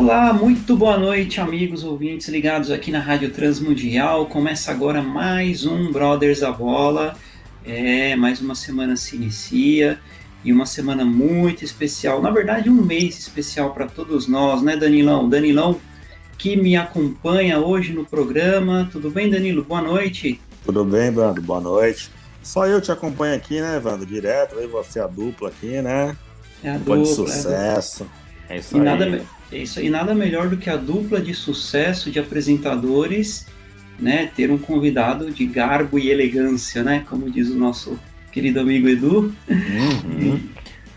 Olá, muito boa noite, amigos ouvintes ligados aqui na Rádio Transmundial. Começa agora mais um Brothers da Bola. É, mais uma semana se inicia e uma semana muito especial. Na verdade, um mês especial para todos nós, né, Danilão? Danilão que me acompanha hoje no programa. Tudo bem, Danilo? Boa noite. Tudo bem, Brando? Boa noite. Só eu te acompanho aqui, né, Evandro? Direto, aí você é a dupla aqui, né? É a dupla, dupla de sucesso. É, é isso e aí. Nada, é isso aí, nada melhor do que a dupla de sucesso de apresentadores, né? Ter um convidado de garbo e elegância, né? Como diz o nosso querido amigo Edu. Uhum.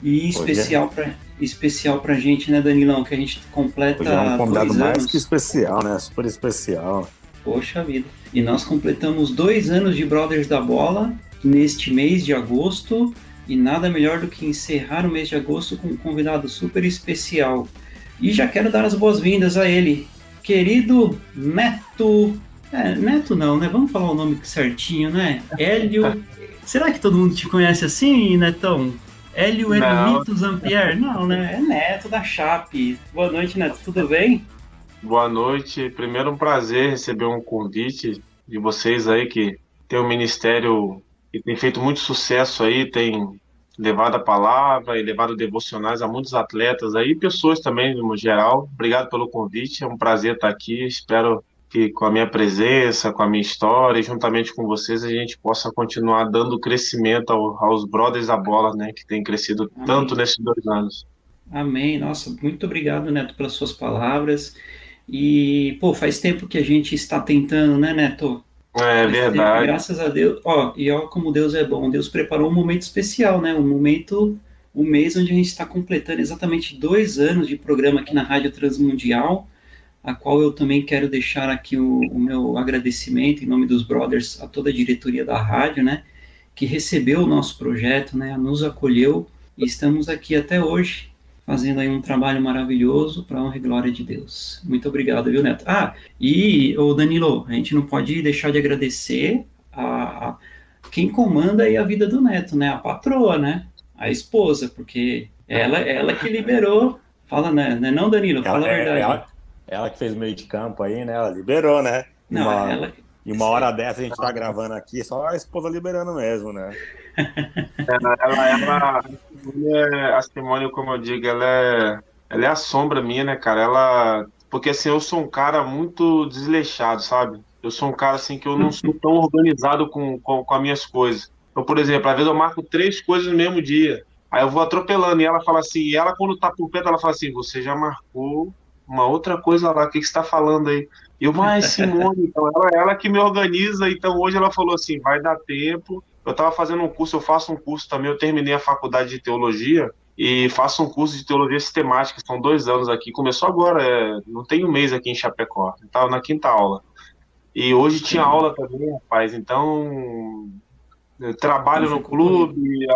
E, e especial para especial pra gente, né, Danilão? Que a gente completa. é um convidado mais que especial, né? Super especial. Poxa vida. E nós completamos dois anos de Brothers da Bola neste mês de agosto. E nada melhor do que encerrar o mês de agosto com um convidado super especial. E já quero dar as boas-vindas a ele, querido Neto. É, Neto não, né? Vamos falar o nome certinho, né? Hélio. Será que todo mundo te conhece assim, Netão? Hélio Hermito Zampier? Não, né? É Neto da Chape. Boa noite, Neto. Tudo bem? Boa noite. Primeiro, um prazer receber um convite de vocês aí que tem um ministério que tem feito muito sucesso aí, tem levado a palavra e levado devocionais a muitos atletas aí, pessoas também no geral. Obrigado pelo convite. É um prazer estar aqui. Espero que com a minha presença, com a minha história, e juntamente com vocês, a gente possa continuar dando crescimento ao, aos brothers da bola, né, que tem crescido Amém. tanto nesses dois anos. Amém. Nossa, muito obrigado, Neto, pelas suas palavras. E, pô, faz tempo que a gente está tentando, né, Neto? É Faz verdade. graças a Deus. Ó, e ó como Deus é bom. Deus preparou um momento especial, né? Um momento, um mês onde a gente está completando exatamente dois anos de programa aqui na Rádio Transmundial, a qual eu também quero deixar aqui o, o meu agradecimento em nome dos brothers a toda a diretoria da rádio, né? Que recebeu o nosso projeto, né? Nos acolheu e estamos aqui até hoje fazendo aí um trabalho maravilhoso para honra e glória de Deus. Muito obrigado, viu, Neto? Ah, e o Danilo, a gente não pode deixar de agradecer a, quem comanda aí a vida do Neto, né? A patroa, né? A esposa, porque ela, ela que liberou. Fala, né? Não, é não Danilo? Fala ela, a verdade. Ela, ela, que fez meio de campo aí, né? Ela liberou, né? Não, uma, ela. E uma hora dessa a gente tá gravando aqui, só a esposa liberando mesmo, né? Ela, ela, ela, é, a Simone, como eu digo, ela é, ela é a sombra minha, né, cara? Ela. Porque assim, eu sou um cara muito desleixado, sabe? Eu sou um cara assim que eu não sou tão organizado com, com, com as minhas coisas. Então, por exemplo, às vezes eu marco três coisas no mesmo dia. Aí eu vou atropelando e ela fala assim, e ela quando tá por perto, ela fala assim, você já marcou uma outra coisa lá, o que, que você tá falando aí? E eu, mas Simone, então ela, ela que me organiza, então hoje ela falou assim, vai dar tempo. Eu tava fazendo um curso, eu faço um curso também, eu terminei a faculdade de teologia e faço um curso de teologia sistemática, são dois anos aqui, começou agora, é, não tem um mês aqui em Chapecó, estava na quinta aula. E hoje tinha aula também, rapaz, então eu trabalho no clube,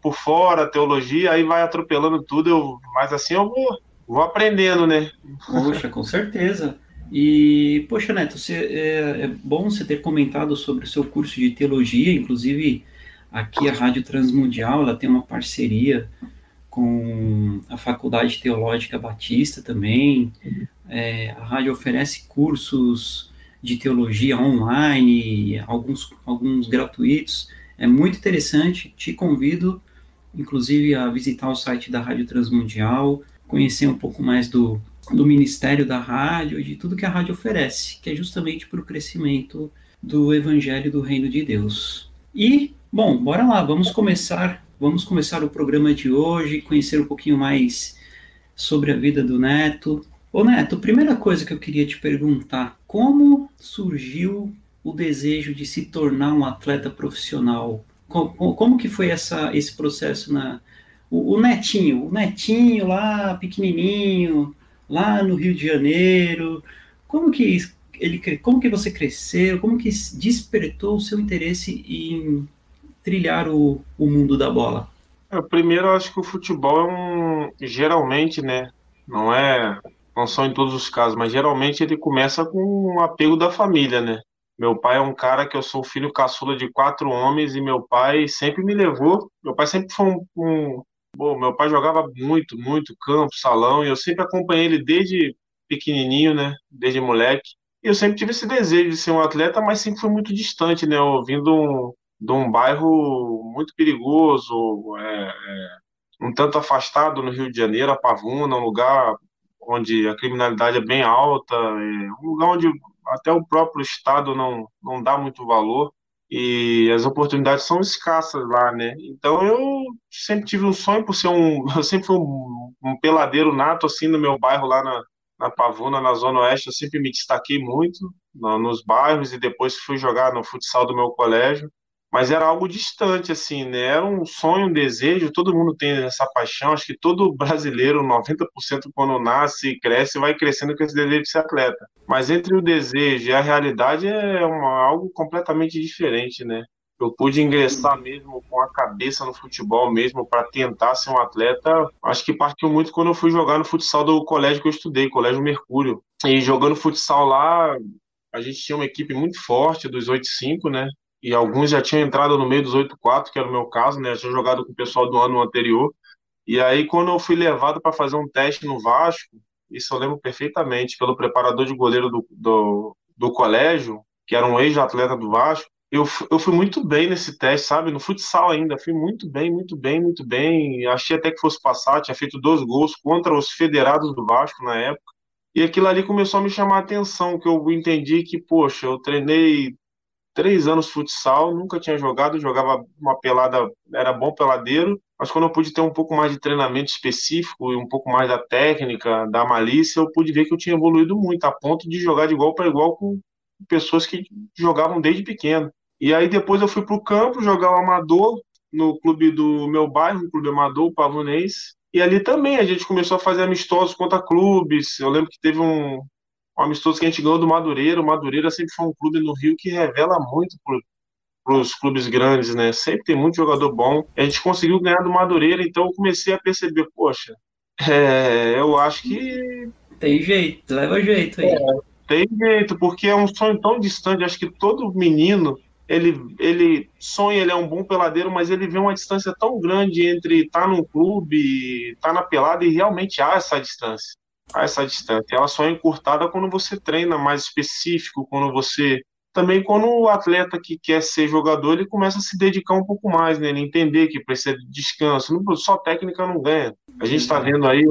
por fora, teologia, aí vai atropelando tudo, eu, mas assim eu vou, vou aprendendo, né? Poxa, com certeza. E, poxa, Neto, você, é, é, bom você ter comentado sobre o seu curso de teologia, inclusive aqui a Rádio Transmundial, ela tem uma parceria com a Faculdade Teológica Batista também, é, a rádio oferece cursos de teologia online, alguns, alguns gratuitos, é muito interessante, te convido, inclusive, a visitar o site da Rádio Transmundial, conhecer um pouco mais do, do ministério da rádio, de tudo que a rádio oferece, que é justamente para o crescimento do evangelho do reino de Deus. E, bom, bora lá, vamos começar, vamos começar o programa de hoje, conhecer um pouquinho mais sobre a vida do Neto. Ô Neto, primeira coisa que eu queria te perguntar, como surgiu o desejo de se tornar um atleta profissional? Como, como que foi essa, esse processo na, o, o Netinho, o Netinho lá pequenininho, lá no Rio de Janeiro, como que ele, como que você cresceu, como que despertou o seu interesse em trilhar o, o mundo da bola? É, primeiro, eu acho que o futebol é um, geralmente, né, não é, não são em todos os casos, mas geralmente ele começa com um apego da família, né? Meu pai é um cara que eu sou filho caçula de quatro homens e meu pai sempre me levou. Meu pai sempre foi um, um bom, meu pai jogava muito, muito campo, salão e eu sempre acompanhei ele desde pequenininho, né? Desde moleque. E eu sempre tive esse desejo de ser um atleta, mas sempre fui muito distante, né? Eu vim de um, de um bairro muito perigoso, é, é, um tanto afastado no Rio de Janeiro, Pavuna, um lugar onde a criminalidade é bem alta, é um lugar onde até o próprio Estado não, não dá muito valor e as oportunidades são escassas lá, né? Então eu sempre tive um sonho por ser um, eu sempre fui um, um peladeiro nato assim no meu bairro lá na, na Pavuna, na Zona Oeste, eu sempre me destaquei muito no, nos bairros e depois fui jogar no futsal do meu colégio mas era algo distante, assim, né? Era um sonho, um desejo, todo mundo tem essa paixão, acho que todo brasileiro, 90% quando nasce e cresce, vai crescendo com esse desejo de ser atleta. Mas entre o desejo e a realidade é uma, algo completamente diferente, né? Eu pude ingressar mesmo com a cabeça no futebol mesmo para tentar ser um atleta. Acho que partiu muito quando eu fui jogar no futsal do colégio que eu estudei, Colégio Mercúrio. E jogando futsal lá, a gente tinha uma equipe muito forte dos 8-5, né? E alguns já tinham entrado no meio dos 8-4, que era o meu caso, né? Eu tinha jogado com o pessoal do ano anterior. E aí, quando eu fui levado para fazer um teste no Vasco, isso eu lembro perfeitamente, pelo preparador de goleiro do, do, do colégio, que era um ex-atleta do Vasco, eu, eu fui muito bem nesse teste, sabe? No futsal ainda, fui muito bem, muito bem, muito bem. Achei até que fosse passar, tinha feito dois gols contra os federados do Vasco na época. E aquilo ali começou a me chamar a atenção, que eu entendi que, poxa, eu treinei três anos futsal, nunca tinha jogado, jogava uma pelada, era bom peladeiro, mas quando eu pude ter um pouco mais de treinamento específico e um pouco mais da técnica, da malícia, eu pude ver que eu tinha evoluído muito, a ponto de jogar de igual para igual com pessoas que jogavam desde pequeno. E aí depois eu fui para o campo jogar o amador no clube do meu bairro, um clube amador, o Pavonense, e ali também a gente começou a fazer amistosos contra clubes. Eu lembro que teve um, um amistoso que a gente ganhou do Madureira. O Madureira sempre foi um clube no Rio que revela muito para os clubes grandes, né? Sempre tem muito jogador bom. A gente conseguiu ganhar do Madureira, então eu comecei a perceber, poxa, é, eu acho que. Tem jeito, leva jeito aí. É, tem jeito, porque é um sonho tão distante. Acho que todo menino ele, ele sonha, ele é um bom peladeiro, mas ele vê uma distância tão grande entre estar tá num clube, estar tá na pelada e realmente há essa distância a essa distância. Ela só é encurtada quando você treina mais específico, quando você também quando o atleta que quer ser jogador, ele começa a se dedicar um pouco mais, né? Ele entender que precisa de descanso. Só técnica não ganha. A gente está vendo aí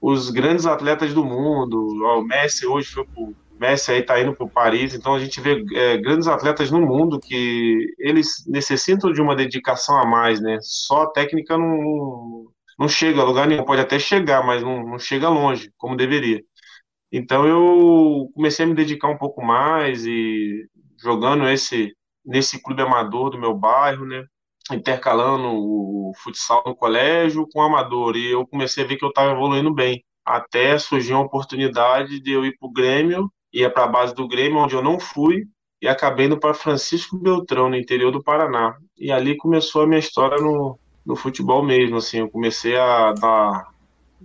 os grandes atletas do mundo. O Messi hoje foi pro Messi aí tá indo para Paris, então a gente vê é, grandes atletas no mundo que eles necessitam de uma dedicação a mais, né? Só a técnica não, não chega a lugar nenhum, pode até chegar, mas não, não chega longe, como deveria. Então eu comecei a me dedicar um pouco mais e jogando esse nesse clube amador do meu bairro, né? Intercalando o futsal no colégio com o amador. E eu comecei a ver que eu estava evoluindo bem. Até surgiu a oportunidade de eu ir para o Grêmio, ia para a base do Grêmio, onde eu não fui, e acabei indo para Francisco Beltrão, no interior do Paraná. E ali começou a minha história no, no futebol mesmo, assim, eu comecei a dar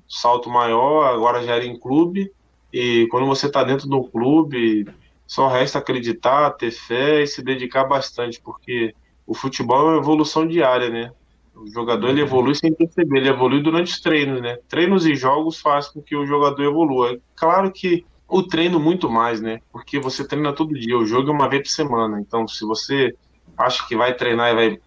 salto maior, agora já era em clube, e quando você está dentro do clube, só resta acreditar, ter fé e se dedicar bastante, porque o futebol é uma evolução diária, né? O jogador ele evolui sem perceber, ele evolui durante os treinos, né? Treinos e jogos fazem com que o jogador evolua. Claro que o treino muito mais, né? Porque você treina todo dia, o jogo é uma vez por semana. Então, se você acha que vai treinar e vai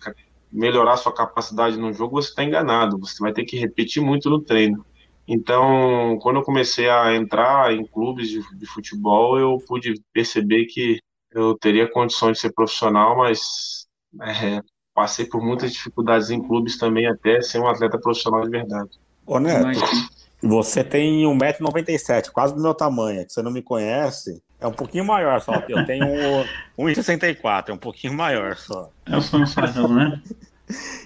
melhorar sua capacidade no jogo, você está enganado. Você vai ter que repetir muito no treino. Então, quando eu comecei a entrar em clubes de, de futebol, eu pude perceber que eu teria condições de ser profissional, mas é, passei por muitas dificuldades em clubes também até ser um atleta profissional de verdade. Ô Neto, você tem 1,97m, quase do meu tamanho. Você não me conhece, é um pouquinho maior só. Eu tenho 1,64, é um pouquinho maior só. É o fanfarrão, né?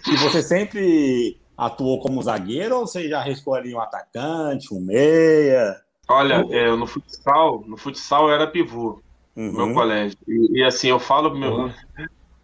E você sempre atuou como zagueiro ou você já arriscou ali um atacante, um meia? Olha, é, no futsal, no futsal eu era pivô, uhum. no meu colégio. E, e, assim, eu falo pro meu,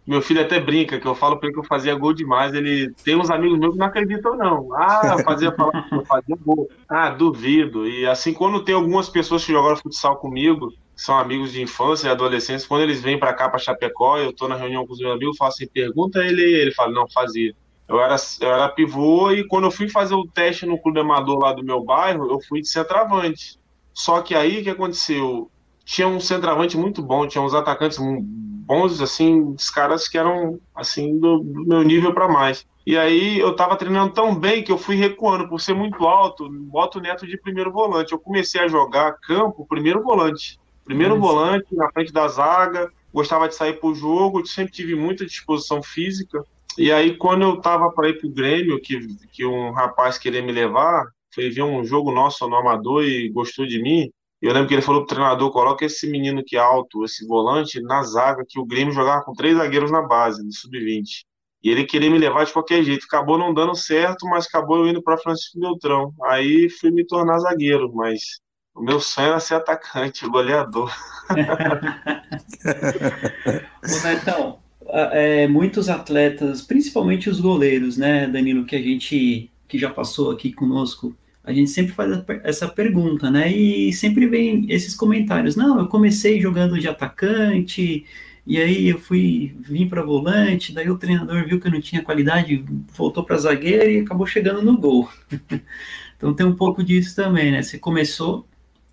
meu filho até brinca, que eu falo pra ele que eu fazia gol demais. Ele tem uns amigos meus que não acreditam, não. Ah, fazia falar eu fazia gol. Ah, duvido. E assim, quando tem algumas pessoas que jogaram futsal comigo, são amigos de infância e adolescentes, quando eles vêm para cá, para Chapecó, eu tô na reunião com os meus amigos, eu falo assim, pergunta ele, ele fala, não, fazia. Eu era, eu era pivô e quando eu fui fazer o teste no clube amador lá do meu bairro, eu fui de centroavante. Só que aí o que aconteceu? Tinha um centroavante muito bom, tinha uns atacantes bons, assim, os caras que eram, assim, do, do meu nível para mais. E aí eu tava treinando tão bem que eu fui recuando, por ser muito alto, boto o Neto de primeiro volante. Eu comecei a jogar campo primeiro volante. Primeiro volante, na frente da zaga, gostava de sair pro jogo, sempre tive muita disposição física. E aí, quando eu tava para ir pro Grêmio, que, que um rapaz queria me levar, foi ver um jogo nosso no Amador e gostou de mim, eu lembro que ele falou pro treinador: coloca esse menino que é alto, esse volante, na zaga, que o Grêmio jogava com três zagueiros na base, no sub-20. E ele queria me levar de qualquer jeito. Acabou não dando certo, mas acabou eu indo para Francisco Beltrão. Aí fui me tornar zagueiro, mas o meu sonho era ser atacante, goleador. então, é, muitos atletas, principalmente os goleiros, né, Danilo, que a gente que já passou aqui conosco, a gente sempre faz essa pergunta, né? E sempre vem esses comentários. Não, eu comecei jogando de atacante, e aí eu fui vim para volante, daí o treinador viu que eu não tinha qualidade, voltou para zagueiro e acabou chegando no gol. então tem um pouco disso também, né? Você começou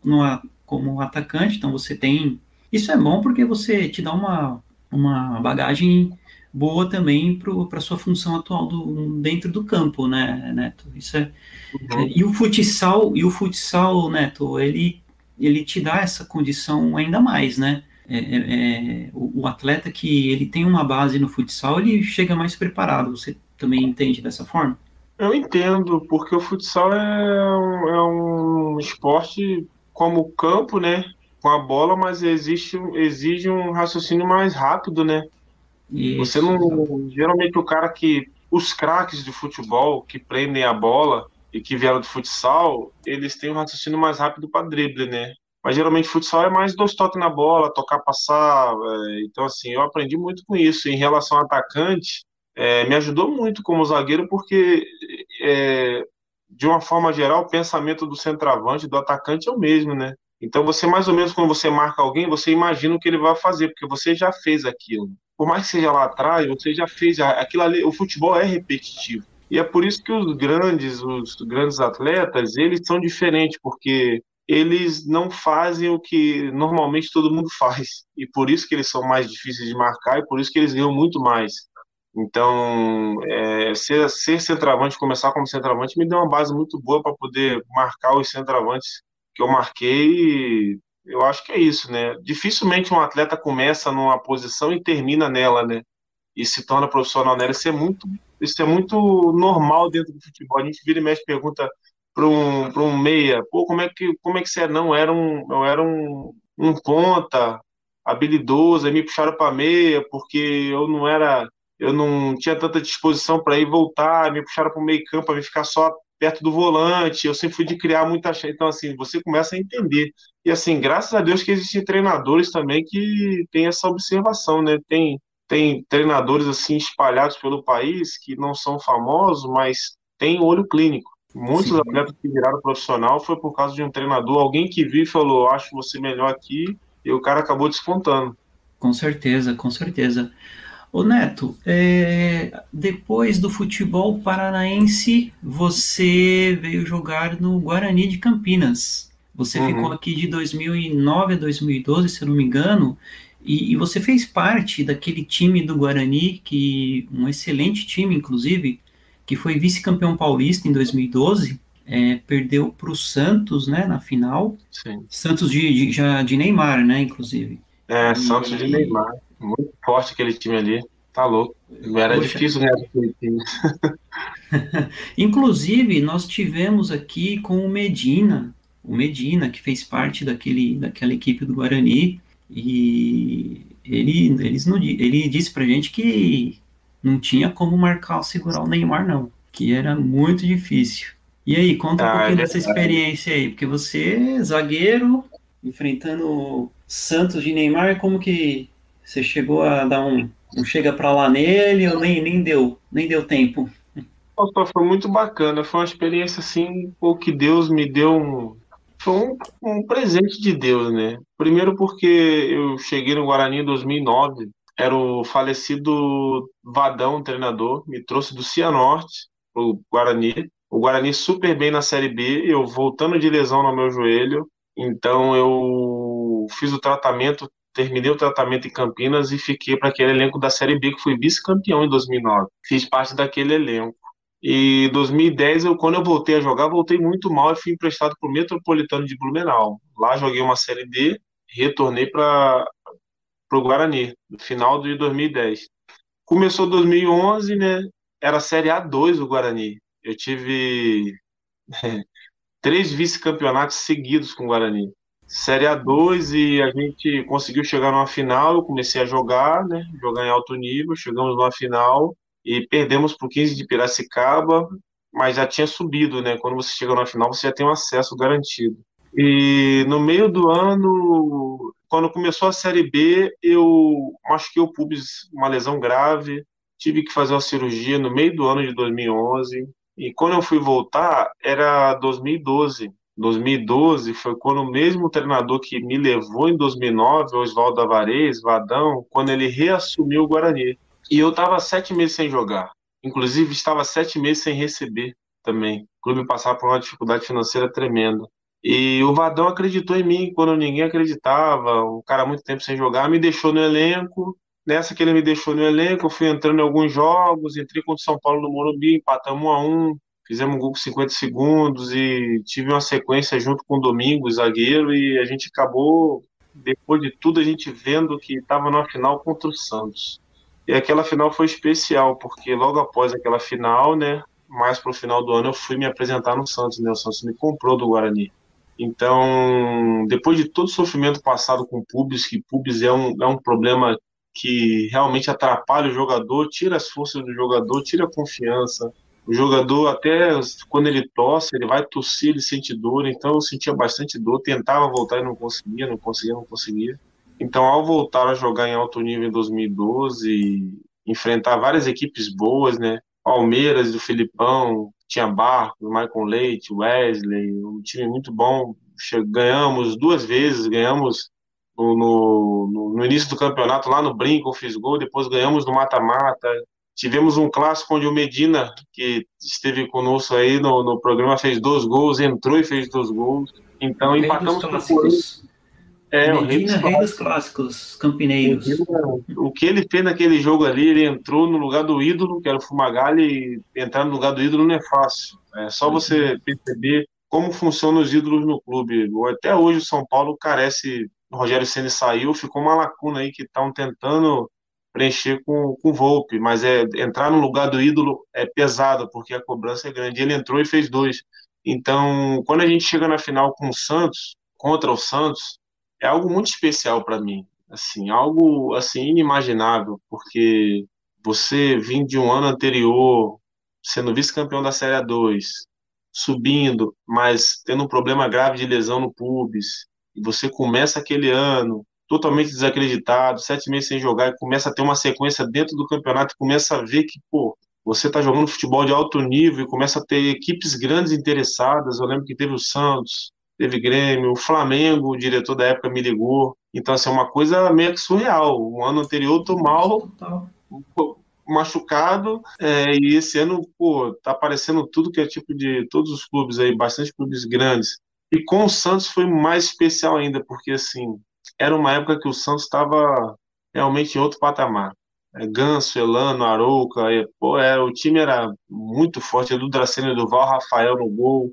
numa, como atacante, então você tem. Isso é bom porque você te dá uma, uma bagagem boa também para sua função atual do, dentro do campo, né, Neto? Isso é, uhum. é, e o futsal e o futsal, Neto, ele ele te dá essa condição ainda mais, né? É, é, é, o, o, atleta que ele tem uma base no futsal, ele chega mais preparado. Você também entende dessa forma? Eu entendo, porque o futsal é um, é um esporte como o campo, né? Com a bola, mas existe, exige um raciocínio mais rápido, né? Isso. Você não. Geralmente o cara que. Os craques de futebol que prendem a bola e que vieram do futsal, eles têm um raciocínio mais rápido para drible, né? Mas geralmente futsal é mais dois toques na bola, tocar, passar. É, então, assim, eu aprendi muito com isso. Em relação ao atacante, é, me ajudou muito como zagueiro, porque, é, de uma forma geral, o pensamento do centroavante, do atacante é o mesmo, né? Então, você, mais ou menos, quando você marca alguém, você imagina o que ele vai fazer, porque você já fez aquilo por mais que seja lá atrás, você já fez aquilo ali, o futebol é repetitivo. E é por isso que os grandes, os grandes atletas, eles são diferentes, porque eles não fazem o que normalmente todo mundo faz. E por isso que eles são mais difíceis de marcar e por isso que eles ganham muito mais. Então, é, ser, ser centroavante, começar como centroavante, me deu uma base muito boa para poder marcar os centroavantes que eu marquei eu acho que é isso, né? Dificilmente um atleta começa numa posição e termina nela, né? E se torna profissional nela. Isso é muito, isso é muito normal dentro do futebol. A gente vira e mexe pergunta para um, um meia, pô, como é que, como é que você é? Não, era um, eu era um, um ponta habilidoso, aí me puxaram para meia porque eu não era, eu não tinha tanta disposição para ir voltar, me puxaram para o meio campo para me ficar só perto do volante, eu sempre fui de criar muita chance. Então, assim, você começa a entender. E, assim, graças a Deus que existem treinadores também que têm essa observação, né? Tem, tem treinadores, assim, espalhados pelo país que não são famosos, mas têm olho clínico. Muitos Sim. atletas que viraram profissional foi por causa de um treinador, alguém que viu e falou, acho você melhor aqui, e o cara acabou despontando. Com certeza, com certeza. Ô Neto, é, depois do futebol paranaense, você veio jogar no Guarani de Campinas. Você uhum. ficou aqui de 2009 a 2012, se eu não me engano, e, e, você fez parte daquele time do Guarani, que um excelente time, inclusive, que foi vice-campeão paulista em 2012, é, perdeu para o Santos, né, na final. Sim. Santos de, de, já de Neymar, né, inclusive. É, Santos de Neymar. Muito forte aquele time ali. Tá louco. Era Poxa. difícil ganhar aquele time. Inclusive, nós tivemos aqui com o Medina, o Medina, que fez parte daquele, daquela equipe do Guarani, e ele, eles não, ele disse pra gente que não tinha como marcar, segurar o Neymar, não. que era muito difícil. E aí, conta um ah, pouquinho é dessa experiência aí, porque você, zagueiro, enfrentando Santos de Neymar, como que você chegou a dar um, um chega para lá nele ou nem, nem deu, nem deu tempo? Foi muito bacana, foi uma experiência assim, o que Deus me deu um, foi um, um, presente de Deus, né? Primeiro porque eu cheguei no Guarani em 2009, era o falecido Vadão, treinador, me trouxe do Cianorte pro Guarani, o Guarani super bem na Série B, eu voltando de lesão no meu joelho, então eu fiz o tratamento, terminei o tratamento em Campinas e fiquei para aquele elenco da Série B que fui vice-campeão em 2009. Fiz parte daquele elenco. E 2010, eu, quando eu voltei a jogar, voltei muito mal e fui emprestado para o Metropolitano de Blumenau. Lá joguei uma Série D, retornei para o Guarani, no final de 2010. Começou 2011, né? Era Série A2 o Guarani. Eu tive três vice-campeonatos seguidos com o Guarani. Série A2 e a gente conseguiu chegar numa final. Eu comecei a jogar, né? Jogar em alto nível. Chegamos numa final e perdemos para o 15 de Piracicaba, mas já tinha subido, né? Quando você chega na final, você já tem um acesso garantido. E no meio do ano, quando começou a Série B, eu machuquei o pubis, uma lesão grave, tive que fazer uma cirurgia no meio do ano de 2011. E quando eu fui voltar, era 2012. 2012 foi quando o mesmo treinador que me levou em 2009, Oswaldo Avarez, Vadão, quando ele reassumiu o Guarani. E eu estava sete meses sem jogar. Inclusive, estava sete meses sem receber também. O clube passava por uma dificuldade financeira tremenda. E o Vadão acreditou em mim quando ninguém acreditava. Um cara muito tempo sem jogar, me deixou no elenco. Nessa que ele me deixou no elenco, eu fui entrando em alguns jogos, entrei contra o São Paulo no Morumbi, empatamos um a um, fizemos um gol com 50 segundos e tive uma sequência junto com o Domingos, zagueiro, e a gente acabou, depois de tudo, a gente vendo que estava na final contra o Santos. E aquela final foi especial, porque logo após aquela final, né, mais para o final do ano, eu fui me apresentar no Santos, né, o Santos me comprou do Guarani. Então, depois de todo o sofrimento passado com pubis, que pubis é um, é um problema que realmente atrapalha o jogador, tira as forças do jogador, tira a confiança. O jogador, até quando ele tosse, ele vai tossir, ele sente dor. Então, eu sentia bastante dor, tentava voltar e não conseguia, não conseguia, não conseguia. Então, ao voltar a jogar em alto nível em 2012, enfrentar várias equipes boas, né? Palmeiras do Filipão, tinha Barco, Michael Leite, Wesley, um time muito bom. Ganhamos duas vezes, ganhamos no, no, no, início do campeonato lá no Brinco, fiz gol, depois ganhamos no mata-mata. Tivemos um clássico onde o Medina, que esteve conosco aí no, no programa, fez dois gols, entrou e fez dois gols. Então empatamos com o é, Medina, rei dos clássicos, campineiros. O que ele fez naquele jogo ali, ele entrou no lugar do ídolo, que era o Fumagalli, e entrar no lugar do ídolo não é fácil. É só você perceber como funcionam os ídolos no clube. Até hoje o São Paulo carece. O Rogério Senna saiu, ficou uma lacuna aí que estão tentando preencher com, com o Volpe, mas é entrar no lugar do ídolo é pesado, porque a cobrança é grande. Ele entrou e fez dois. Então, quando a gente chega na final com o Santos, contra o Santos, é algo muito especial para mim, assim, algo assim inimaginável, porque você vir de um ano anterior sendo vice-campeão da Série A2, subindo, mas tendo um problema grave de lesão no pubis, e você começa aquele ano totalmente desacreditado, sete meses sem jogar, e começa a ter uma sequência dentro do campeonato, e começa a ver que, pô, você está jogando futebol de alto nível, e começa a ter equipes grandes interessadas, eu lembro que teve o Santos, teve Grêmio, o Flamengo, o diretor da época me ligou. Então, assim, é uma coisa meio que surreal. O ano anterior eu tô mal, machucado, é, e esse ano, pô, tá aparecendo tudo que é tipo de todos os clubes aí, bastante clubes grandes. E com o Santos foi mais especial ainda, porque assim, era uma época que o Santos estava realmente em outro patamar. É, Ganso, Elano, Arouca, é, pô, é, o time era muito forte, Edu Dracena, Duval, Rafael no gol,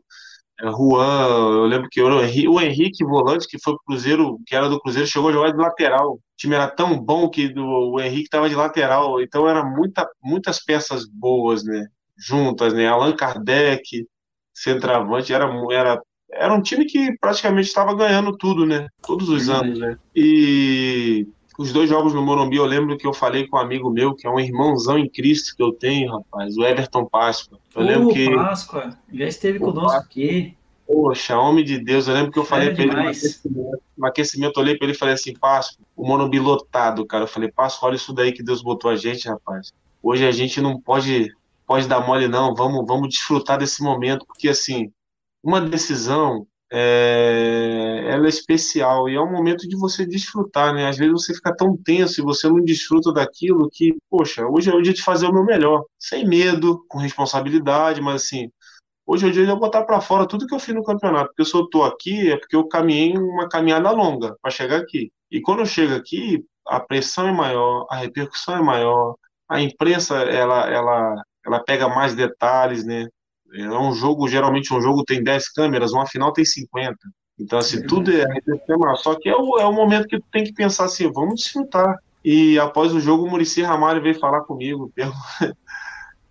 Juan, eu lembro que o Henrique Volante, que foi pro Cruzeiro, que era do Cruzeiro, chegou a jogar de lateral. O time era tão bom que do, o Henrique estava de lateral, então era muita, muitas peças boas, né? Juntas, né? Allan Kardec, centroavante, era, era, era um time que praticamente estava ganhando tudo, né? Todos os anos, né? E os dois jogos no Morumbi, eu lembro que eu falei com um amigo meu, que é um irmãozão em Cristo que eu tenho, rapaz, o Everton Páscoa. Eu lembro que. Páscoa, já esteve conosco aqui. Poxa, homem de Deus, eu lembro que eu falei para ele no aquecimento, no aquecimento, eu olhei para ele e falei assim, Páscoa, o Morumbi lotado, cara. Eu falei, Páscoa, olha isso daí que Deus botou a gente, rapaz. Hoje a gente não pode, pode dar mole, não. Vamos, vamos desfrutar desse momento, porque assim, uma decisão é, ela é especial e é um momento de você desfrutar, né? Às vezes você fica tão tenso e você não desfruta daquilo que, poxa, hoje é o dia de fazer o meu melhor, sem medo, com responsabilidade, mas assim, hoje é o dia de eu botar para fora tudo que eu fiz no campeonato, porque se eu tô aqui é porque eu caminhei uma caminhada longa para chegar aqui. E quando eu chego aqui, a pressão é maior, a repercussão é maior, a imprensa ela ela ela pega mais detalhes, né? É um jogo, geralmente um jogo tem 10 câmeras, uma final tem 50. Então, assim, tudo é Só que é o, é o momento que tu tem que pensar assim, vamos desfrutar. E após o jogo, o Murici Ramalho veio falar comigo,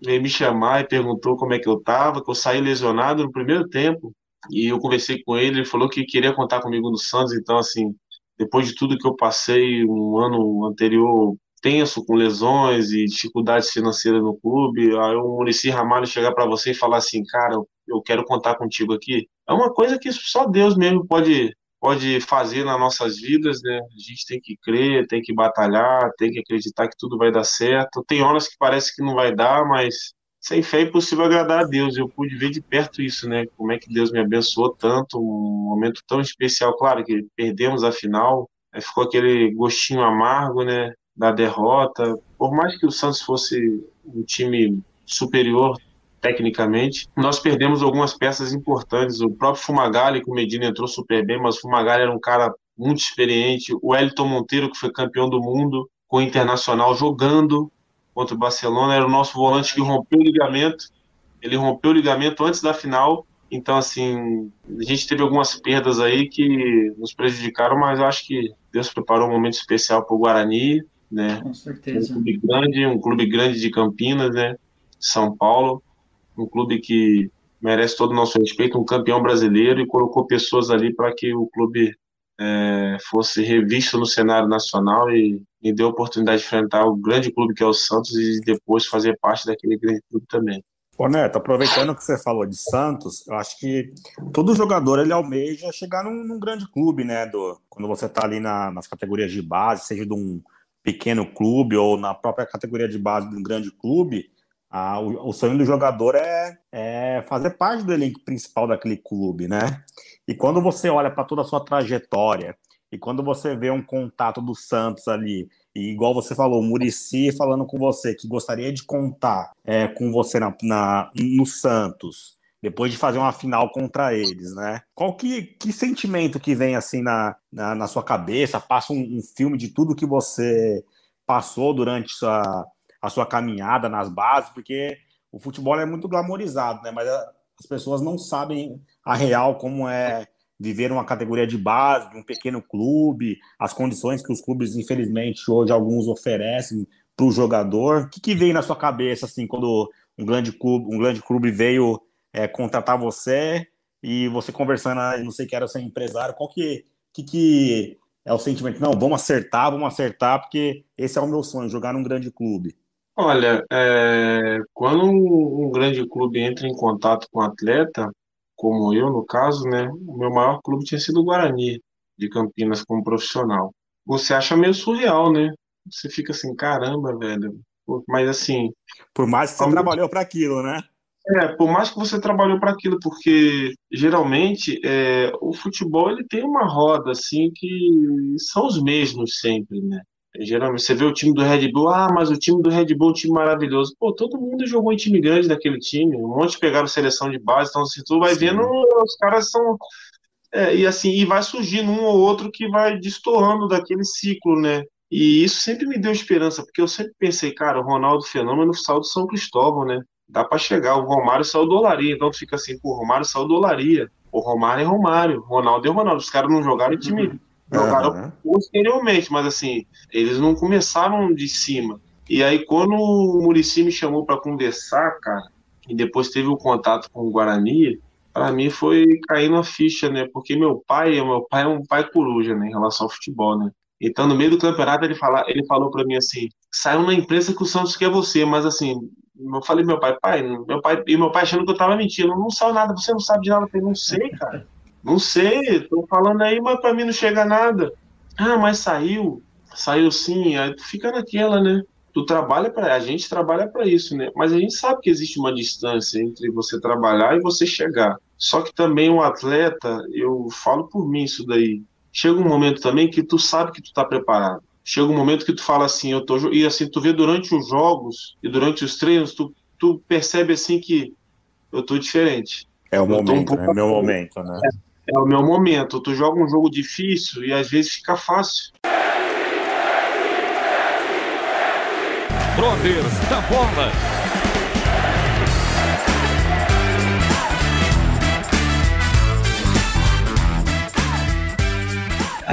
veio me chamar e perguntou como é que eu tava, que eu saí lesionado no primeiro tempo. E eu conversei com ele, ele falou que queria contar comigo no Santos. Então, assim, depois de tudo que eu passei um ano anterior tenso, com lesões e dificuldades financeiras no clube, aí o Murici Ramalho chegar para você e falar assim, cara, eu quero contar contigo aqui, é uma coisa que só Deus mesmo pode pode fazer nas nossas vidas, né? A gente tem que crer, tem que batalhar, tem que acreditar que tudo vai dar certo. Tem horas que parece que não vai dar, mas sem fé é impossível agradar a Deus. Eu pude ver de perto isso, né? Como é que Deus me abençoou tanto, um momento tão especial. Claro que perdemos a final, ficou aquele gostinho amargo, né? Da derrota. Por mais que o Santos fosse um time superior tecnicamente, nós perdemos algumas peças importantes. O próprio Fumagalli, que o Medina entrou super bem, mas o Fumagalli era um cara muito experiente. O Elton Monteiro, que foi campeão do mundo com o Internacional, jogando contra o Barcelona, era o nosso volante que rompeu o ligamento. Ele rompeu o ligamento antes da final. Então, assim, a gente teve algumas perdas aí que nos prejudicaram, mas acho que Deus preparou um momento especial para o Guarani né? Com certeza. Um clube grande, um clube grande de Campinas, né? São Paulo, um clube que merece todo o nosso respeito, um campeão brasileiro e colocou pessoas ali para que o clube é, fosse revisto no cenário nacional e, e deu a oportunidade de enfrentar o grande clube que é o Santos e depois fazer parte daquele grande clube também. Ô Neto, aproveitando que você falou de Santos, eu acho que todo jogador ele almeja chegar num, num grande clube, né? Do, quando você está ali na, nas categorias de base, seja de um, pequeno clube ou na própria categoria de base de um grande clube, a, o, o, sonho do jogador é, é, fazer parte do elenco principal daquele clube, né? E quando você olha para toda a sua trajetória e quando você vê um contato do Santos ali, e igual você falou, o Murici falando com você que gostaria de contar é, com você na, na, no Santos, depois de fazer uma final contra eles, né? Qual que, que sentimento que vem assim na, na, na sua cabeça? Passa um, um, filme de tudo que você passou durante sua, a sua caminhada nas bases, porque o futebol é muito glamorizado, né? Mas as pessoas não sabem a real como é viver uma categoria de base, de um pequeno clube, as condições que os clubes, infelizmente, hoje alguns oferecem para o jogador. O que, que veio na sua cabeça assim quando um grande clube, um grande clube veio é, contratar você e você conversando, ah, não sei que era ser empresário, qual que, que, que é o sentimento? Não, vamos acertar, vamos acertar, porque esse é o meu sonho, jogar num grande clube. Olha, é, quando um grande clube entra em contato com um atleta, como eu, no caso, né, o meu maior clube tinha sido o Guarani, de Campinas, como profissional. Você acha meio surreal, né? Você fica assim, caramba, velho. Mas assim. Por mais que você trabalhou para aquilo, né? É, por mais que você trabalhou para aquilo, porque geralmente é, o futebol ele tem uma roda assim que são os mesmos sempre, né? Geralmente você vê o time do Red Bull, ah, mas o time do Red Bull é um time maravilhoso. Pô, todo mundo jogou em time grande daquele time, um monte pegaram seleção de base, então se assim, tu vai Sim. vendo, os caras são é, e assim, e vai surgindo um ou outro que vai destoando daquele ciclo, né? E isso sempre me deu esperança, porque eu sempre pensei, cara, o Ronaldo Fenômeno saiu do São Cristóvão, né? Dá para chegar. O Romário saiu do Olaria, então fica assim, pô, o Romário saiu do Olaria. O Romário é Romário, Ronaldo é Ronaldo. Os caras não jogaram em time, uhum. jogaram uhum. posteriormente, mas assim, eles não começaram de cima. E aí, quando o Murici me chamou para conversar, cara, e depois teve o contato com o Guarani, para mim foi cair na ficha, né? Porque meu pai, meu pai é um pai coruja, né, em relação ao futebol, né? Então, no meio do campeonato, ele, fala, ele falou para mim assim: saiu na imprensa que o Santos quer você, mas assim, eu falei meu pai, pai, meu pai, e meu pai achando que eu tava mentindo, não saiu nada, você não sabe de nada. Eu falei, não sei, cara, não sei, tô falando aí, mas para mim não chega nada. Ah, mas saiu, saiu sim, aí tu fica naquela, né? Tu trabalha para a gente trabalha para isso, né? Mas a gente sabe que existe uma distância entre você trabalhar e você chegar. Só que também o atleta, eu falo por mim isso daí. Chega um momento também que tu sabe que tu tá preparado. Chega um momento que tu fala assim, eu tô e assim tu vê durante os jogos e durante os treinos, tu, tu percebe assim que eu tô diferente. É o momento, um é o meu momento, né? É, é o meu momento. Tu joga um jogo difícil e às vezes fica fácil. Brothers da Bola.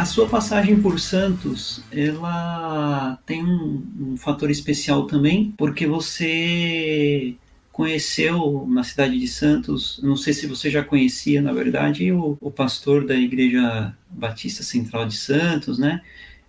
A sua passagem por Santos, ela tem um, um fator especial também, porque você conheceu na cidade de Santos, não sei se você já conhecia, na verdade, o, o, pastor da Igreja Batista Central de Santos, né?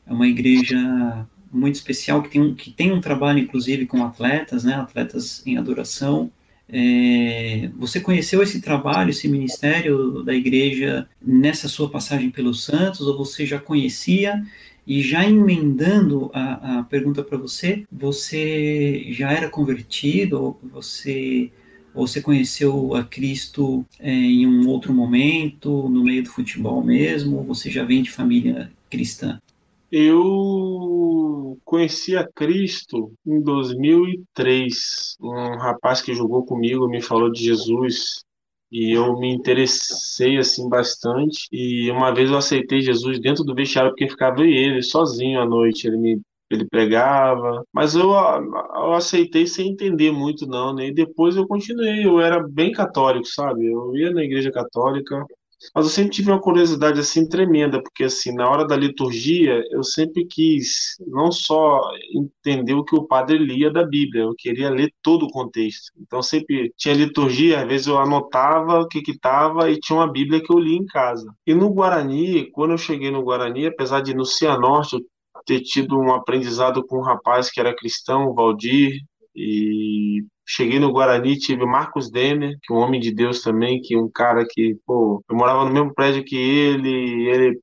É uma igreja muito especial, que tem um, que tem um trabalho, inclusive, com atletas, né, atletas em adoração. É, você conheceu esse trabalho, esse ministério da igreja nessa sua passagem pelos Santos, ou você já conhecia? E já emendando a, a pergunta para você, você já era convertido, ou você, você conheceu a Cristo é, em um outro momento, no meio do futebol mesmo, ou você já vem de família cristã? Eu conheci a Cristo em 2003. Um rapaz que jogou comigo me falou de Jesus e eu me interessei assim bastante. E uma vez eu aceitei Jesus dentro do vestiário porque ficava ele sozinho à noite. Ele me ele pregava, mas eu, eu aceitei sem entender muito não, né? E depois eu continuei, eu era bem católico, sabe? Eu ia na igreja católica, mas eu sempre tive uma curiosidade assim tremenda, porque assim, na hora da liturgia, eu sempre quis não só entender o que o padre lia da Bíblia, eu queria ler todo o contexto. Então sempre tinha liturgia, às vezes eu anotava o que que estava e tinha uma Bíblia que eu lia em casa. E no Guarani, quando eu cheguei no Guarani, apesar de no Cianorte eu ter tido um aprendizado com um rapaz que era cristão, o Valdir, e cheguei no Guarani, tive Marcos Denner, que é um homem de Deus também, que é um cara que, pô, eu morava no mesmo prédio que ele, ele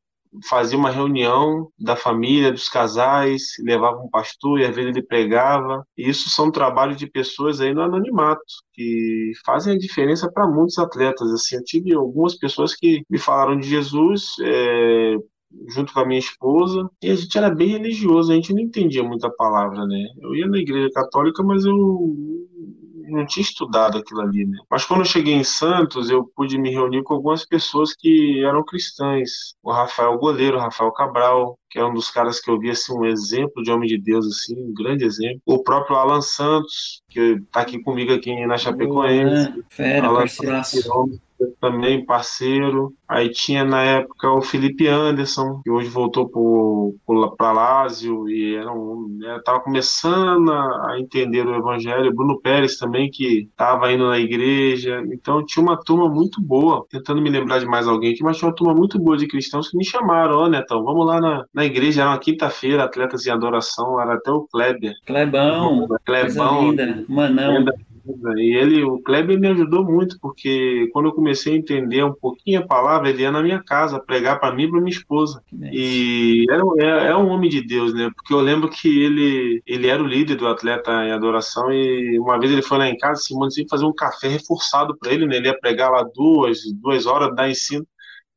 fazia uma reunião da família, dos casais, levava um pastor e às vezes ele pregava. E isso são trabalhos de pessoas aí no anonimato, que fazem a diferença para muitos atletas. Assim, eu tive algumas pessoas que me falaram de Jesus, é, junto com a minha esposa, e a gente era bem religioso, a gente não entendia muita palavra, né? Eu ia na igreja católica, mas eu não tinha estudado aquilo ali, né? Mas quando eu cheguei em Santos, eu pude me reunir com algumas pessoas que eram cristãs. O Rafael Goleiro, o Rafael Cabral, que é um dos caras que eu vi assim um exemplo de homem de Deus assim, um grande exemplo. O próprio Alan Santos, que está aqui comigo aqui na Chapecoense. Boa, fera, Alan parceiraço. Santos, também parceiro. Aí tinha na época o Felipe Anderson, que hoje voltou para Lázio e era um, né, tava começando a entender o evangelho. Bruno Pérez também, que estava indo na igreja. Então tinha uma turma muito boa, tentando me lembrar de mais alguém aqui, mas tinha uma turma muito boa de cristãos que me chamaram, ó, oh, Netão, vamos lá na, na igreja, era uma quinta-feira, atletas em adoração, era até o Kleber. Klebão, linda, Manão. Linda e ele, o Kleber me ajudou muito, porque quando eu comecei a entender um pouquinho a palavra, ele ia na minha casa pregar para mim e para minha esposa. E era, é, é, um homem de Deus, né? Porque eu lembro que ele, ele era o líder do atleta em adoração e uma vez ele foi lá em casa, Simone que fazer um café reforçado para ele, né? Ele ia pregar lá duas, duas horas, dar ensino,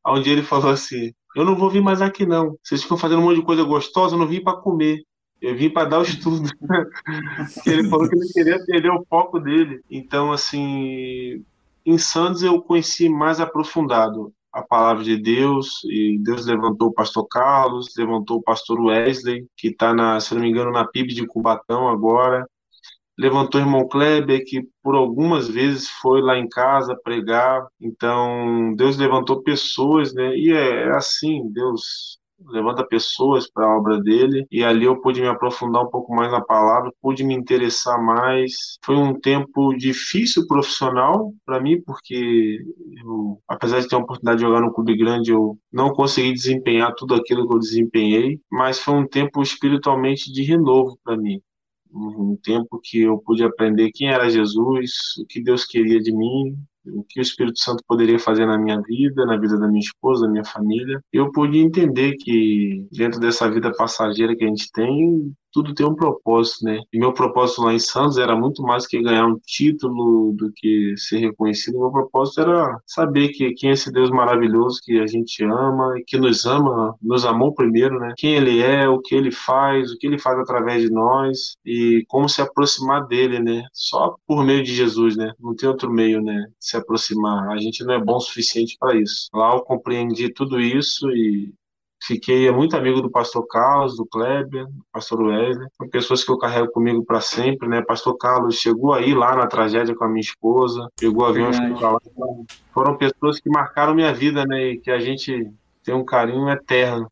onde ele falou assim: Eu não vou vir mais aqui não. Vocês ficam fazendo um monte de coisa gostosa, eu não vim para comer. Eu vim para dar o estudo. ele falou que ele queria perder o foco dele. Então, assim, em Santos eu conheci mais aprofundado a palavra de Deus e Deus levantou o pastor Carlos, levantou o pastor Wesley, que está, na, se não me engano, na PIB de Cubatão agora. Levantou o irmão Kleber, que por algumas vezes foi lá em casa pregar. Então, Deus levantou pessoas, né? E é, é assim, Deus levanta pessoas para a obra dele, e ali eu pude me aprofundar um pouco mais na palavra, pude me interessar mais. Foi um tempo difícil profissional para mim, porque eu, apesar de ter a oportunidade de jogar no clube grande, eu não consegui desempenhar tudo aquilo que eu desempenhei, mas foi um tempo espiritualmente de renovo para mim. Um tempo que eu pude aprender quem era Jesus, o que Deus queria de mim, o que o Espírito Santo poderia fazer na minha vida, na vida da minha esposa, da minha família. Eu pude entender que dentro dessa vida passageira que a gente tem, tudo tem um propósito, né? E meu propósito lá em Santos era muito mais que ganhar um título do que ser reconhecido. Meu propósito era saber que quem é esse Deus maravilhoso que a gente ama e que nos ama, nos amou primeiro, né? Quem ele é, o que ele faz, o que ele faz através de nós e como se aproximar dele, né? Só por meio de Jesus, né? Não tem outro meio, né? Se aproximar. A gente não é bom o suficiente para isso. Lá eu compreendi tudo isso e Fiquei muito amigo do pastor Carlos, do Kleber, do pastor Wesley, são pessoas que eu carrego comigo para sempre, né? Pastor Carlos chegou aí lá na tragédia com a minha esposa, pegou o avião hospitalar. Foram pessoas que marcaram minha vida, né? E que a gente tem um carinho eterno.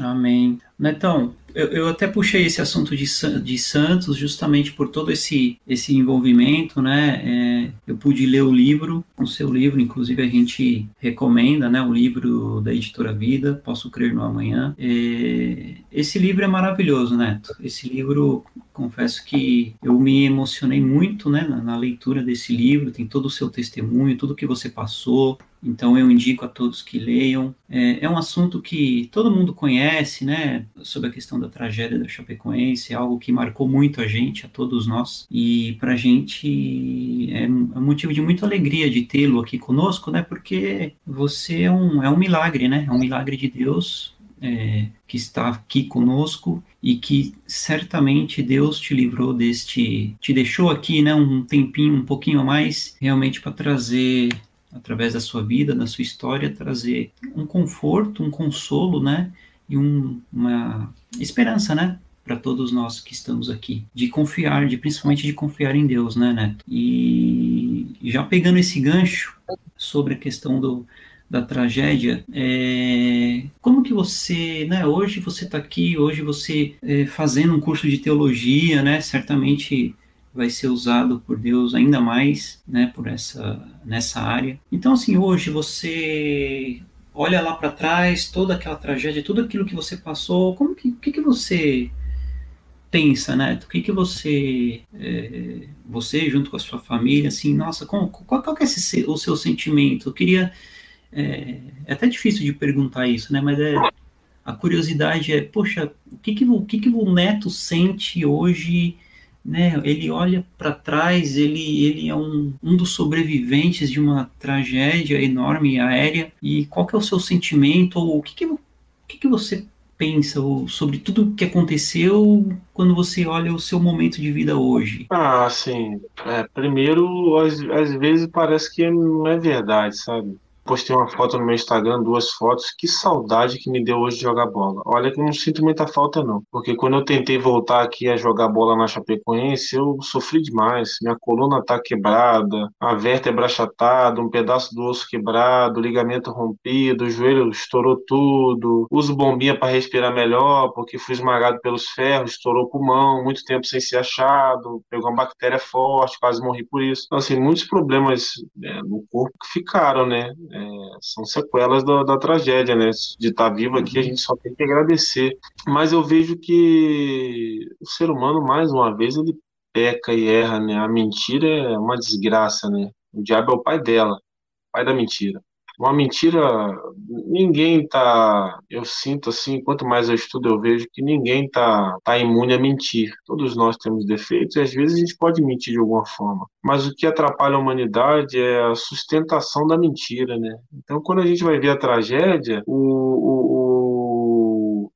Amém. Netão, eu, eu até puxei esse assunto de, de Santos justamente por todo esse, esse envolvimento, né? É, eu pude ler o livro, o seu livro, inclusive a gente recomenda, né? O livro da Editora Vida, Posso Crer no Amanhã. É, esse livro é maravilhoso, Neto. Esse livro, confesso que eu me emocionei muito, né? Na, na leitura desse livro, tem todo o seu testemunho, tudo que você passou, então eu indico a todos que leiam. É, é, um assunto que todo mundo conhece, né? Sobre a questão da tragédia da Chapecoense, é algo que marcou muito a gente, a todos nós. E para gente é, é um motivo de muita alegria de tê-lo aqui conosco, né? Porque você é um, é um milagre, né? É um milagre de Deus. É, que está aqui conosco e que certamente Deus te livrou deste, te deixou aqui, né, um tempinho, um pouquinho a mais, realmente para trazer através da sua vida, da sua história, trazer um conforto, um consolo, né? E um, uma esperança, né? Para todos nós que estamos aqui, de confiar, de principalmente de confiar em Deus, né, Neto? E já pegando esse gancho sobre a questão do, da tragédia, é, como que você, né, hoje você está aqui, hoje você é, fazendo um curso de teologia, né, certamente vai ser usado por Deus ainda mais, né, por essa nessa área. Então assim, hoje você olha lá para trás, toda aquela tragédia, tudo aquilo que você passou, como que que, que você pensa, né? O que que você é, você junto com a sua família, assim, nossa, qual, qual, qual é esse, o seu sentimento? Eu queria é, é até difícil de perguntar isso, né? Mas é a curiosidade é, poxa, o que que o que que o neto sente hoje? Né? Ele olha para trás, ele, ele é um, um dos sobreviventes de uma tragédia enorme aérea. E qual que é o seu sentimento? Ou o que, que, que, que você pensa sobre tudo o que aconteceu quando você olha o seu momento de vida hoje? Ah, sim. É, primeiro, às, às vezes parece que não é verdade, sabe? Postei uma foto no meu Instagram, duas fotos. Que saudade que me deu hoje de jogar bola. Olha que eu não sinto muita falta, não. Porque quando eu tentei voltar aqui a jogar bola na Chapecoense, eu sofri demais. Minha coluna tá quebrada, a vértebra achatada, um pedaço do osso quebrado, ligamento rompido, o joelho estourou tudo. Uso bombinha para respirar melhor, porque fui esmagado pelos ferros, estourou o pulmão, muito tempo sem ser achado, pegou uma bactéria forte, quase morri por isso. Então, assim, muitos problemas né, no corpo que ficaram, né? É, são sequelas da, da, tragédia, né? De estar vivo aqui, a gente só tem que agradecer. Mas eu vejo que o ser humano, mais uma vez, ele peca e erra, né? A mentira é uma desgraça, né? O diabo é o pai dela, pai da mentira uma mentira, ninguém tá, eu sinto assim, quanto mais eu estudo eu vejo que ninguém tá, tá imune a mentir. Todos nós temos defeitos e às vezes a gente pode mentir de alguma forma. Mas o que atrapalha a humanidade é a sustentação da mentira, né? Então quando a gente vai ver a tragédia, o, o, o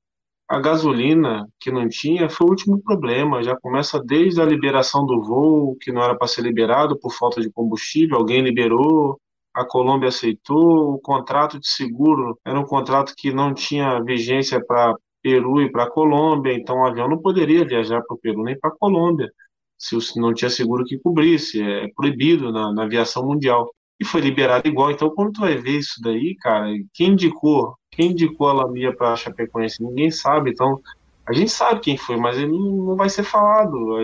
a gasolina que não tinha foi o último problema. Já começa desde a liberação do voo, que não era para ser liberado por falta de combustível, alguém liberou, a Colômbia aceitou. O contrato de seguro era um contrato que não tinha vigência para Peru e para Colômbia, então o avião não poderia viajar para o Peru nem para a Colômbia, se não tinha seguro que cobrisse. É proibido na, na aviação mundial. E foi liberado igual. Então, quando tu vai ver isso daí, cara, quem indicou Quem indicou a Lamia para a Chapecoense? Ninguém sabe. Então, a gente sabe quem foi, mas ele não vai ser falado.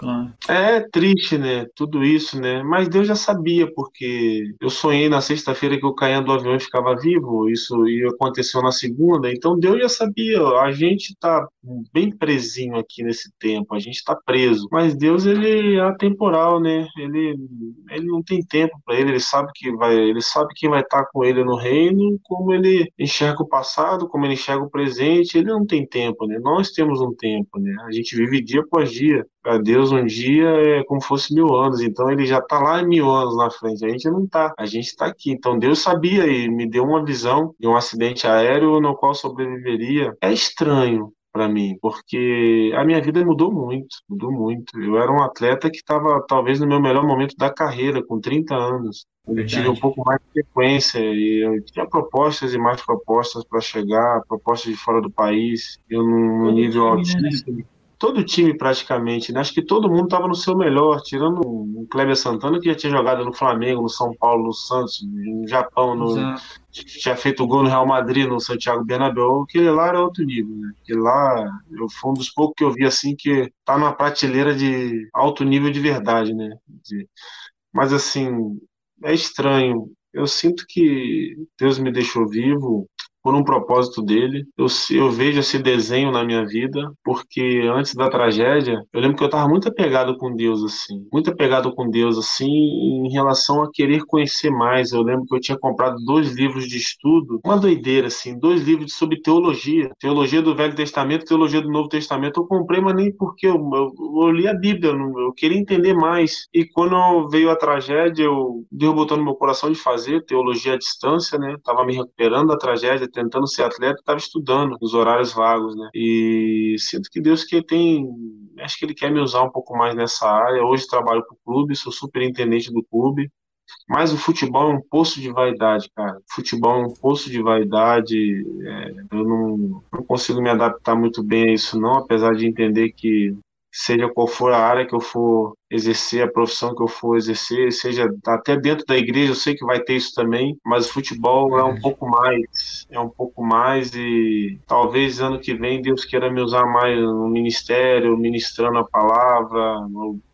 Claro. É triste, né? Tudo isso, né? Mas Deus já sabia, porque eu sonhei na sexta-feira que eu caía do avião ficava vivo. Isso e aconteceu na segunda. Então Deus já sabia. A gente tá bem presinho aqui nesse tempo. A gente tá preso. Mas Deus, ele é atemporal, né? Ele, ele não tem tempo para ele. Ele sabe que vai. Ele sabe quem vai estar tá com ele no reino, como ele enxerga o passado, como ele enxerga o presente. Ele não tem tempo, né? Nós temos um tempo, né? A gente vive dia após dia para Deus um dia é como fosse mil anos, então ele já está lá mil anos na frente, a gente não está, a gente está aqui. Então Deus sabia e me deu uma visão de um acidente aéreo no qual sobreviveria. É estranho, para mim, porque a minha vida mudou muito, mudou muito. Eu era um atleta que estava talvez no meu melhor momento da carreira, com 30 anos. Eu tive um pouco mais de frequência e eu tinha propostas e mais propostas para chegar, propostas de fora do país, eu num nível né? Todo time praticamente, né? Acho que todo mundo estava no seu melhor, tirando o Kleber Santana, que já tinha jogado no Flamengo, no São Paulo, no Santos, no Japão, no, tinha feito gol no Real Madrid, no Santiago Bernabéu, aquele lá era outro nível, né? Aquele lá eu, foi um dos poucos que eu vi assim que tá na prateleira de alto nível de verdade, né? De, mas assim, é estranho. Eu sinto que Deus me deixou vivo por um propósito dele. Eu, eu vejo esse desenho na minha vida, porque antes da tragédia, eu lembro que eu estava muito apegado com Deus, assim, muito apegado com Deus, assim, em relação a querer conhecer mais. Eu lembro que eu tinha comprado dois livros de estudo, uma doideira, assim, dois livros sobre teologia, teologia do Velho Testamento, teologia do Novo Testamento. Eu comprei, mas nem porque eu, eu, eu li a Bíblia, eu, eu queria entender mais. E quando veio a tragédia, eu Deus botou no meu coração de fazer teologia à distância, né? Tava me recuperando da tragédia, tentando ser atleta, estava estudando nos horários vagos, né? E sinto que Deus que tem, acho que ele quer me usar um pouco mais nessa área. Hoje trabalho para o clube, sou superintendente do clube. Mas o futebol é um poço de vaidade, cara. O futebol é um poço de vaidade. É, eu não, não consigo me adaptar muito bem a isso, não, apesar de entender que seja qual for a área que eu for exercer, a profissão que eu for exercer, seja até dentro da igreja, eu sei que vai ter isso também, mas o futebol é um pouco mais, é um pouco mais e talvez ano que vem Deus queira me usar mais no ministério, ministrando a palavra.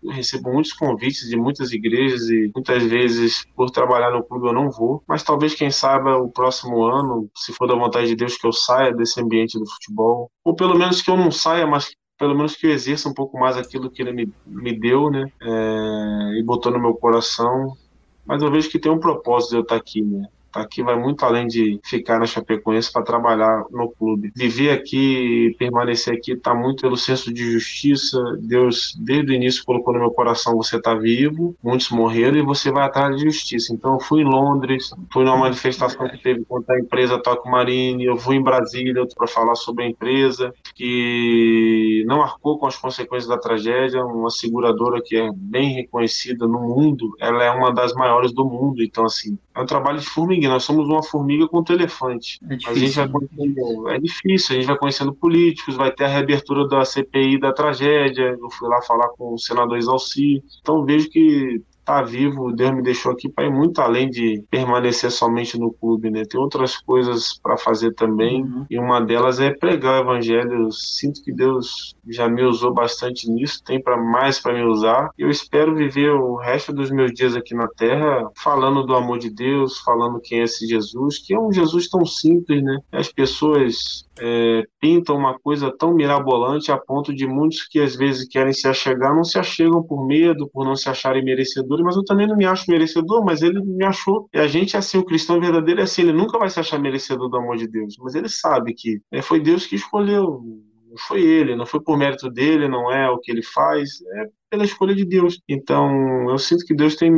Eu recebo muitos convites de muitas igrejas e muitas vezes por trabalhar no clube eu não vou, mas talvez quem sabe o próximo ano, se for da vontade de Deus que eu saia desse ambiente do futebol, ou pelo menos que eu não saia, mas pelo menos que eu exerça um pouco mais aquilo que ele me, me deu, né? É, e botou no meu coração. Mas eu vejo que tem um propósito de eu estar aqui, né? Aqui vai muito além de ficar na Chapecoense para trabalhar no clube. Viver aqui, permanecer aqui, está muito pelo senso de justiça. Deus, desde o início, colocou no meu coração: você está vivo, muitos morreram e você vai atrás de justiça. Então, eu fui em Londres, fui numa manifestação que teve contra a empresa Toco Marine, eu fui em Brasília para falar sobre a empresa, que não arcou com as consequências da tragédia. Uma seguradora que é bem reconhecida no mundo, ela é uma das maiores do mundo. Então, assim, é um trabalho de formiguinha. Nós somos uma formiga contra o elefante. É difícil, a gente vai conhecendo, é difícil, a gente vai conhecendo políticos, vai ter a reabertura da CPI da tragédia. Eu fui lá falar com o senador Exalci. Então vejo que tá vivo, Deus me deixou aqui para ir muito além de permanecer somente no clube, né? Tem outras coisas para fazer também, uhum. e uma delas é pregar o evangelho. Eu sinto que Deus já me usou bastante nisso, tem para mais para me usar. Eu espero viver o resto dos meus dias aqui na terra falando do amor de Deus, falando quem é esse Jesus, que é um Jesus tão simples, né? As pessoas é, pintam uma coisa tão mirabolante a ponto de muitos que às vezes querem se achegar não se achegam por medo, por não se acharem merecedores, mas eu também não me acho merecedor, mas ele me achou. E a gente é assim, o cristão verdadeiro é assim, ele nunca vai se achar merecedor do amor de Deus, mas ele sabe que é, foi Deus que escolheu, não foi ele, não foi por mérito dele, não é o que ele faz, é pela escolha de Deus. Então, eu sinto que Deus tem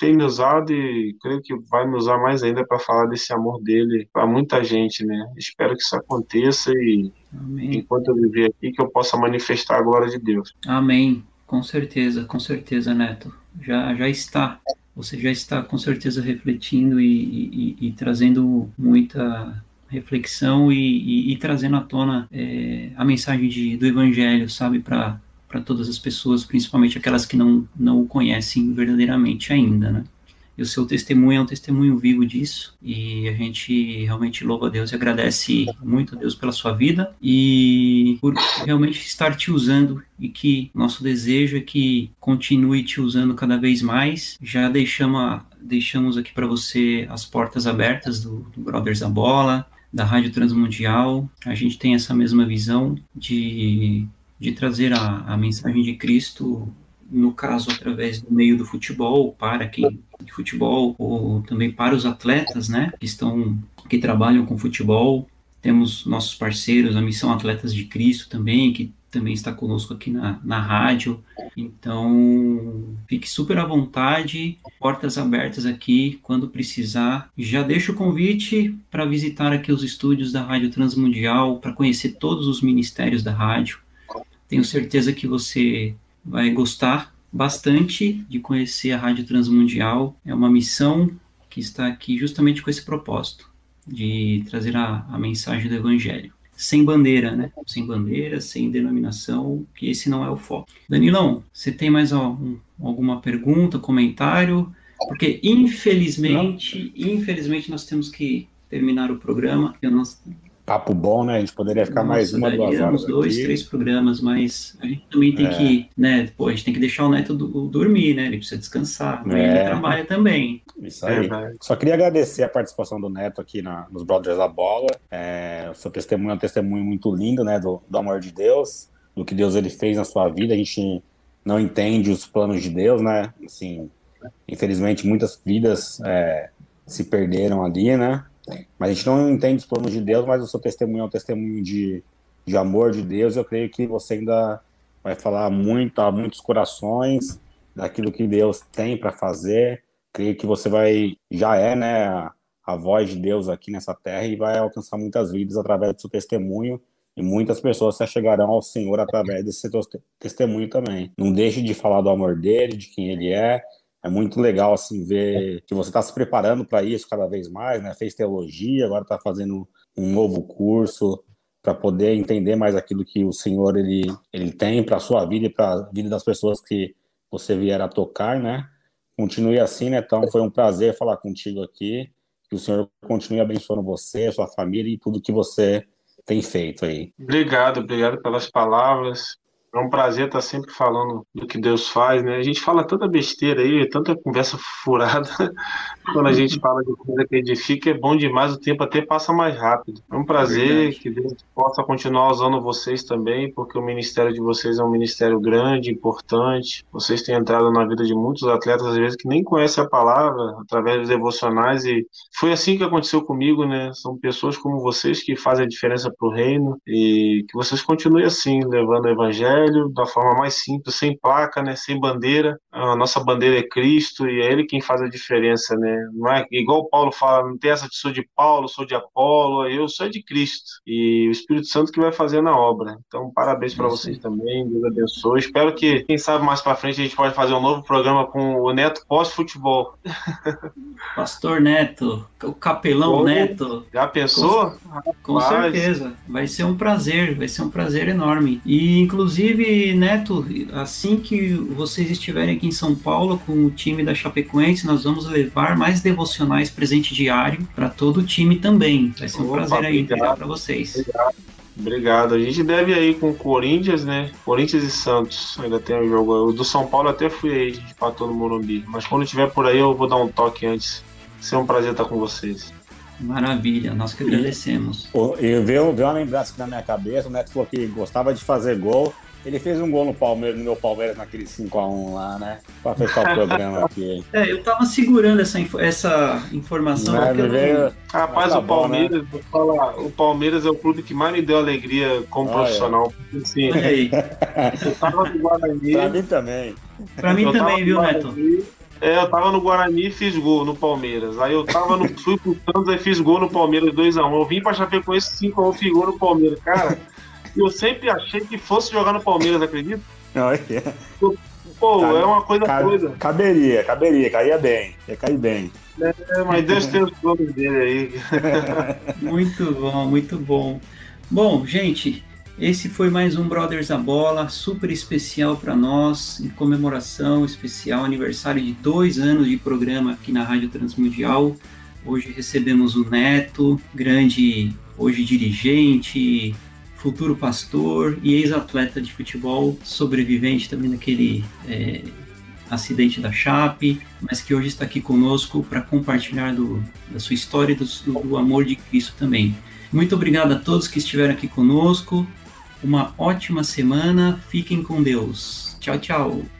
tem me usado e creio que vai me usar mais ainda para falar desse amor dele para muita gente, né? Espero que isso aconteça e Amém. enquanto eu viver aqui que eu possa manifestar a glória de Deus. Amém. Com certeza, com certeza, Neto. Já já está. Você já está com certeza refletindo e, e, e trazendo muita reflexão e, e trazendo à tona é, a mensagem de, do Evangelho, sabe, para para todas as pessoas, principalmente aquelas que não, não o conhecem verdadeiramente ainda, né? E o seu testemunho é um testemunho vivo disso. E a gente realmente louva a Deus e agradece muito a Deus pela sua vida e por realmente estar te usando e que nosso desejo é que continue te usando cada vez mais. Já deixamos, deixamos aqui para você as portas abertas do, do Brothers da Bola, da Rádio Transmundial. A gente tem essa mesma visão de, de trazer a, a mensagem de Cristo no caso através do meio do futebol, para quem de futebol, ou também para os atletas, né, que estão, que trabalham com futebol. Temos nossos parceiros, a Missão Atletas de Cristo também, que também está conosco aqui na, na rádio. Então, fique super à vontade, portas abertas aqui quando precisar. Já deixo o convite para visitar aqui os estúdios da Rádio Transmundial, para conhecer todos os ministérios da rádio. Tenho certeza que você vai gostar bastante de conhecer a Rádio Transmundial. É uma missão que está aqui justamente com esse propósito, de trazer a, a mensagem do Evangelho. Sem bandeira, né? Sem bandeira, sem denominação, que esse não é o foco. Danilão, você tem mais algum, alguma pergunta, comentário? Porque infelizmente, não. infelizmente nós temos que terminar o programa. Eu não, papo bom, né? A gente poderia ficar Nossa, mais uma, duas horas. dois, aqui. três programas, mas a gente também tem é. que, né? Pô, a gente tem que deixar o neto do, dormir, né? Ele precisa descansar. É. Ele trabalha também. Isso aí. É, Só queria agradecer a participação do Neto aqui na, nos Brothers da Bola. É, o seu testemunho é um testemunho muito lindo, né? Do, do amor de Deus, do que Deus ele fez na sua vida. A gente não entende os planos de Deus, né? Assim, infelizmente muitas vidas é, se perderam ali, né? Mas a gente não entende os planos de Deus, mas o seu testemunho é um testemunho de, de amor de Deus. Eu creio que você ainda vai falar muito a muitos corações daquilo que Deus tem para fazer. Creio que você vai, já é, né, a, a voz de Deus aqui nessa terra e vai alcançar muitas vidas através do seu testemunho e muitas pessoas se chegarão ao Senhor através desse testemunho também. Não deixe de falar do amor dele, de quem ele é, é muito legal assim ver que você está se preparando para isso cada vez mais, né? Fez teologia, agora está fazendo um novo curso para poder entender mais aquilo que o Senhor ele ele tem para a sua vida e para a vida das pessoas que você vier a tocar, né? Continue assim, né? Então foi um prazer falar contigo aqui. Que o Senhor continue abençoando você, sua família e tudo que você tem feito aí. Obrigado, obrigado pelas palavras. É um prazer estar sempre falando do que Deus faz, né? A gente fala tanta besteira aí, tanta conversa furada. Quando a gente fala de coisa que edifica, é bom demais, o tempo até passa mais rápido. É um prazer é que Deus possa continuar usando vocês também, porque o ministério de vocês é um ministério grande, importante. Vocês têm entrado na vida de muitos atletas, às vezes, que nem conhecem a palavra, através dos devocionais, e foi assim que aconteceu comigo, né? São pessoas como vocês que fazem a diferença para o reino, e que vocês continuem assim, levando o evangelho Evangelho da forma mais simples, sem placa, né, sem bandeira. A nossa bandeira é Cristo e é Ele quem faz a diferença, né? Não é igual Paulo fala, não tem essa de sou de Paulo, sou de Apolo, eu sou de Cristo e o Espírito Santo que vai fazer na obra. Então, parabéns para vocês também, Deus abençoe. Espero que, quem sabe mais para frente a gente pode fazer um novo programa com o Neto pós-futebol. Pastor Neto, o capelão Neto. Já pensou? Com, com certeza, vai ser um prazer, vai ser um prazer enorme. E inclusive Inclusive, Neto, assim que vocês estiverem aqui em São Paulo com o time da Chapecoense, nós vamos levar mais devocionais presente diário para todo o time também. Vai ser um Opa, prazer aí entregar para vocês. Obrigado. Obrigado. A gente deve ir com o Corinthians, né? Corinthians e Santos. Ainda tem o um jogo. O do São Paulo até fui aí, a gente empatou no Morumbi. Mas quando tiver por aí, eu vou dar um toque antes. Vai ser um prazer estar com vocês. Maravilha, nós que agradecemos. E, e veio, veio uma lembrança aqui na minha cabeça, o Neto falou que gostava de fazer gol ele fez um gol no Palmeiras, no meu Palmeiras naquele 5x1 lá, né? Pra fechar o programa aqui. É, eu tava segurando essa, essa informação. Não, não... Veio... Rapaz, tá o Palmeiras, bom, né? falar, o Palmeiras é o clube que mais me deu alegria como profissional. Assim, eu tava no Guarani. pra mim também. Pra mim também, viu, Neto? É, eu tava no Guarani e fiz gol no Palmeiras. Aí eu tava no. fui pro Santos e fiz gol no Palmeiras 2x1. Eu vim pra esse 5x1 fiz gol no Palmeiras. Cara. Eu sempre achei que fosse jogar no Palmeiras, acredita? Olha. Pô, Cabe, é uma coisa doida. Caberia, caberia, caía bem, ia cair bem. É, mas Deus tem os planos dele aí. muito bom, muito bom. Bom, gente, Esse foi mais um Brothers da Bola, super especial para nós, em comemoração especial, aniversário de dois anos de programa aqui na Rádio Transmundial. Hoje recebemos o Neto, grande, hoje dirigente, futuro pastor e ex-atleta de futebol, sobrevivente também daquele é, acidente da Chape, mas que hoje está aqui conosco para compartilhar do, da sua história e do, do amor de Cristo também. Muito obrigado a todos que estiveram aqui conosco. Uma ótima semana. Fiquem com Deus. Tchau, tchau.